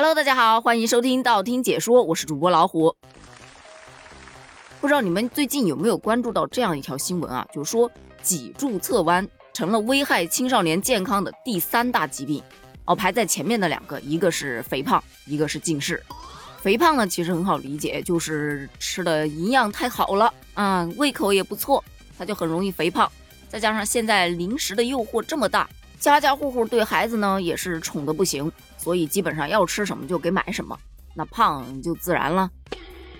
Hello，大家好，欢迎收听道听解说，我是主播老虎。不知道你们最近有没有关注到这样一条新闻啊？就是说脊柱侧弯成了危害青少年健康的第三大疾病。哦，排在前面的两个，一个是肥胖，一个是近视。肥胖呢，其实很好理解，就是吃的营养太好了啊，胃口也不错，他就很容易肥胖。再加上现在零食的诱惑这么大，家家户户对孩子呢也是宠的不行。所以基本上要吃什么就给买什么，那胖就自然了。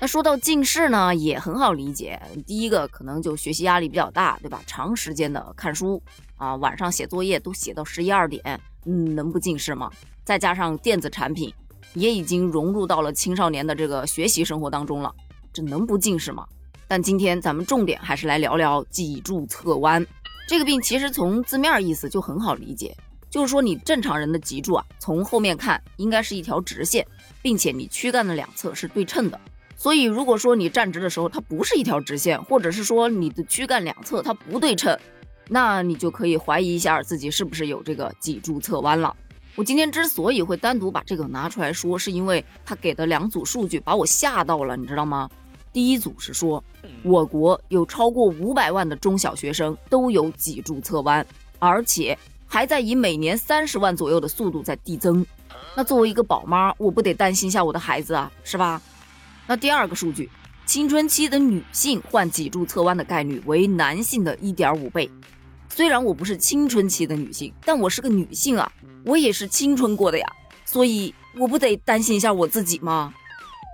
那说到近视呢，也很好理解。第一个可能就学习压力比较大，对吧？长时间的看书啊，晚上写作业都写到十一二点，嗯，能不近视吗？再加上电子产品也已经融入到了青少年的这个学习生活当中了，这能不近视吗？但今天咱们重点还是来聊聊脊柱侧弯这个病。其实从字面意思就很好理解。就是说，你正常人的脊柱啊，从后面看应该是一条直线，并且你躯干的两侧是对称的。所以，如果说你站直的时候它不是一条直线，或者是说你的躯干两侧它不对称，那你就可以怀疑一下自己是不是有这个脊柱侧弯了。我今天之所以会单独把这个拿出来说，是因为他给的两组数据把我吓到了，你知道吗？第一组是说，我国有超过五百万的中小学生都有脊柱侧弯，而且。还在以每年三十万左右的速度在递增，那作为一个宝妈，我不得担心一下我的孩子啊，是吧？那第二个数据，青春期的女性患脊柱侧弯的概率为男性的一点五倍。虽然我不是青春期的女性，但我是个女性啊，我也是青春过的呀，所以我不得担心一下我自己吗？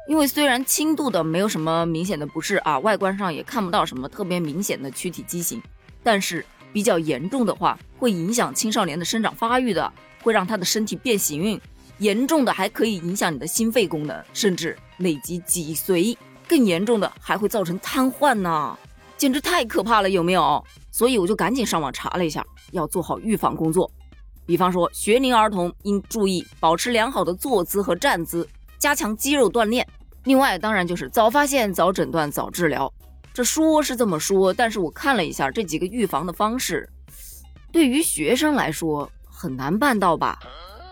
因为虽然轻度的没有什么明显的不适啊，外观上也看不到什么特别明显的躯体畸形，但是。比较严重的话，会影响青少年的生长发育的，会让他的身体变形，严重的还可以影响你的心肺功能，甚至累及脊髓，更严重的还会造成瘫痪呢，简直太可怕了，有没有？所以我就赶紧上网查了一下，要做好预防工作。比方说，学龄儿童应注意保持良好的坐姿和站姿，加强肌肉锻炼。另外，当然就是早发现、早诊断、早治疗。这说是这么说，但是我看了一下这几个预防的方式，对于学生来说很难办到吧？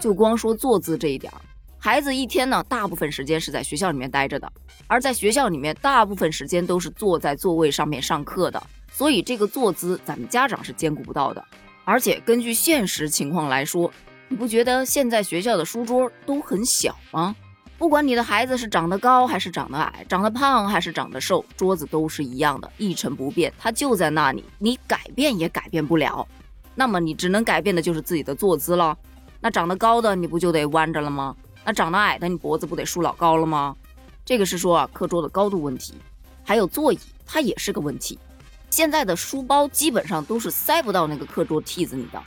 就光说坐姿这一点，孩子一天呢，大部分时间是在学校里面待着的，而在学校里面，大部分时间都是坐在座位上面上课的，所以这个坐姿咱们家长是兼顾不到的。而且根据现实情况来说，你不觉得现在学校的书桌都很小吗？不管你的孩子是长得高还是长得矮，长得胖还是长得瘦，桌子都是一样的，一成不变，它就在那里，你改变也改变不了。那么你只能改变的就是自己的坐姿了。那长得高的你不就得弯着了吗？那长得矮的你脖子不得竖老高了吗？这个是说啊，课桌的高度问题，还有座椅，它也是个问题。现在的书包基本上都是塞不到那个课桌屉子里的，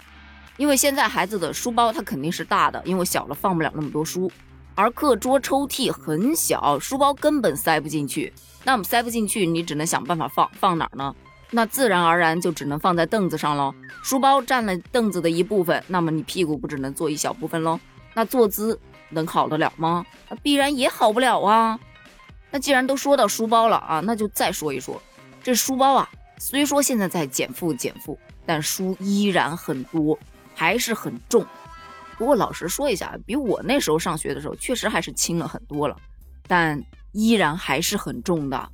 因为现在孩子的书包它肯定是大的，因为小了放不了那么多书。而课桌抽屉很小，书包根本塞不进去。那么塞不进去，你只能想办法放放哪儿呢？那自然而然就只能放在凳子上喽。书包占了凳子的一部分，那么你屁股不只能坐一小部分喽？那坐姿能好得了吗？那必然也好不了啊。那既然都说到书包了啊，那就再说一说这书包啊。虽说现在在减负减负，但书依然很多，还是很重。不过老实说一下，比我那时候上学的时候确实还是轻了很多了，但依然还是很重的。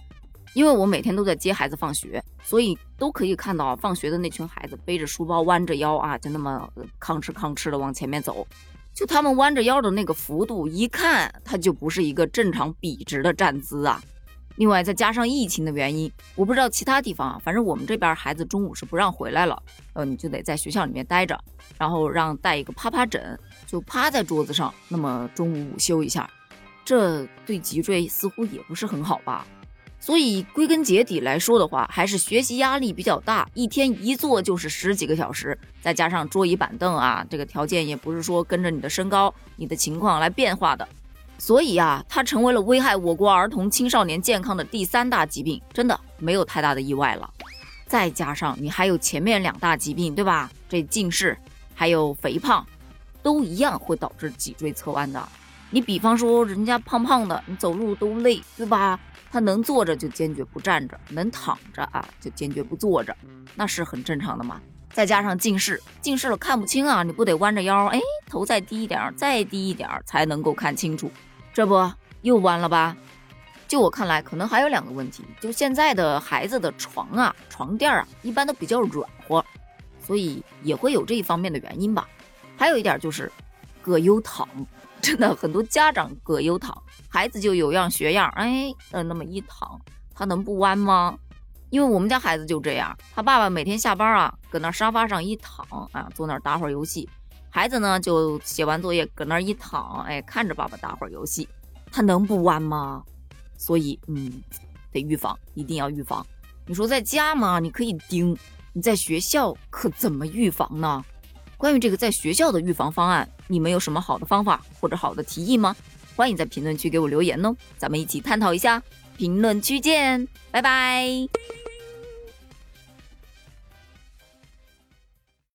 因为我每天都在接孩子放学，所以都可以看到放学的那群孩子背着书包弯着腰啊，就那么吭哧吭哧的往前面走。就他们弯着腰的那个幅度，一看他就不是一个正常笔直的站姿啊。另外再加上疫情的原因，我不知道其他地方啊，反正我们这边孩子中午是不让回来了，呃，你就得在学校里面待着，然后让带一个趴趴枕，就趴在桌子上，那么中午午休一下，这对脊椎似乎也不是很好吧？所以归根结底来说的话，还是学习压力比较大，一天一坐就是十几个小时，再加上桌椅板凳啊，这个条件也不是说跟着你的身高、你的情况来变化的。所以啊，它成为了危害我国儿童青少年健康的第三大疾病，真的没有太大的意外了。再加上你还有前面两大疾病，对吧？这近视还有肥胖，都一样会导致脊椎侧弯的。你比方说人家胖胖的，你走路都累，对吧？他能坐着就坚决不站着，能躺着啊就坚决不坐着，那是很正常的嘛。再加上近视，近视了看不清啊，你不得弯着腰，哎，头再低一点，再低一点才能够看清楚，这不又弯了吧？就我看来，可能还有两个问题，就现在的孩子的床啊、床垫啊，一般都比较软和，所以也会有这一方面的原因吧。还有一点就是，葛优躺，真的很多家长葛优躺，孩子就有样学样，哎，呃，那么一躺，他能不弯吗？因为我们家孩子就这样，他爸爸每天下班啊，搁那沙发上一躺啊，坐那打会儿游戏，孩子呢就写完作业搁那儿一躺，哎，看着爸爸打会儿游戏，他能不弯吗？所以，嗯，得预防，一定要预防。你说在家嘛，你可以盯；你在学校可怎么预防呢？关于这个在学校的预防方案，你们有什么好的方法或者好的提议吗？欢迎在评论区给我留言哦，咱们一起探讨一下。评论区见，拜拜。